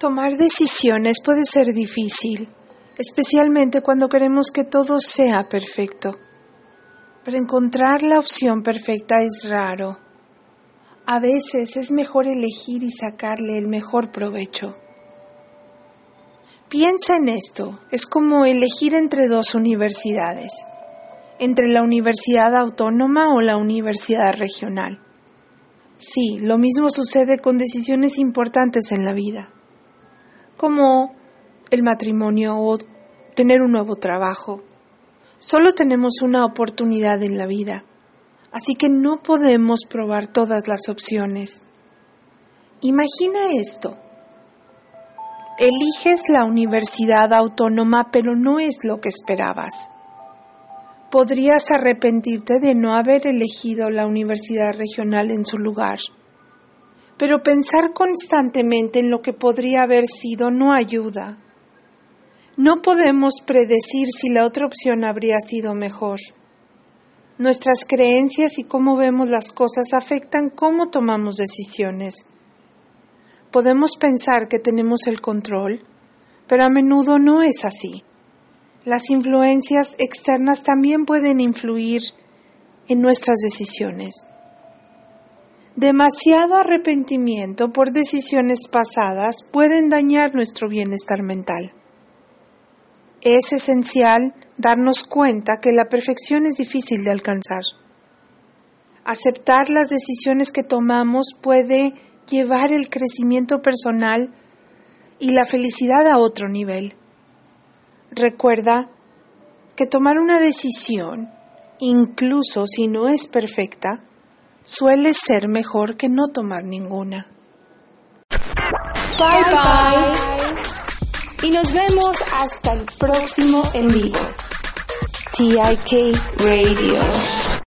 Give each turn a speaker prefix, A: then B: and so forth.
A: Tomar decisiones puede ser difícil, especialmente cuando queremos que todo sea perfecto. Pero encontrar la opción perfecta es raro. A veces es mejor elegir y sacarle el mejor provecho. Piensa en esto, es como elegir entre dos universidades, entre la universidad autónoma o la universidad regional. Sí, lo mismo sucede con decisiones importantes en la vida como el matrimonio o tener un nuevo trabajo. Solo tenemos una oportunidad en la vida, así que no podemos probar todas las opciones. Imagina esto. Eliges la universidad autónoma, pero no es lo que esperabas. Podrías arrepentirte de no haber elegido la universidad regional en su lugar pero pensar constantemente en lo que podría haber sido no ayuda. No podemos predecir si la otra opción habría sido mejor. Nuestras creencias y cómo vemos las cosas afectan cómo tomamos decisiones. Podemos pensar que tenemos el control, pero a menudo no es así. Las influencias externas también pueden influir en nuestras decisiones. Demasiado arrepentimiento por decisiones pasadas pueden dañar nuestro bienestar mental. Es esencial darnos cuenta que la perfección es difícil de alcanzar. Aceptar las decisiones que tomamos puede llevar el crecimiento personal y la felicidad a otro nivel. Recuerda que tomar una decisión, incluso si no es perfecta, suele ser mejor que no tomar ninguna.
B: Bye bye. Y nos vemos hasta el próximo en vivo. TIK Radio.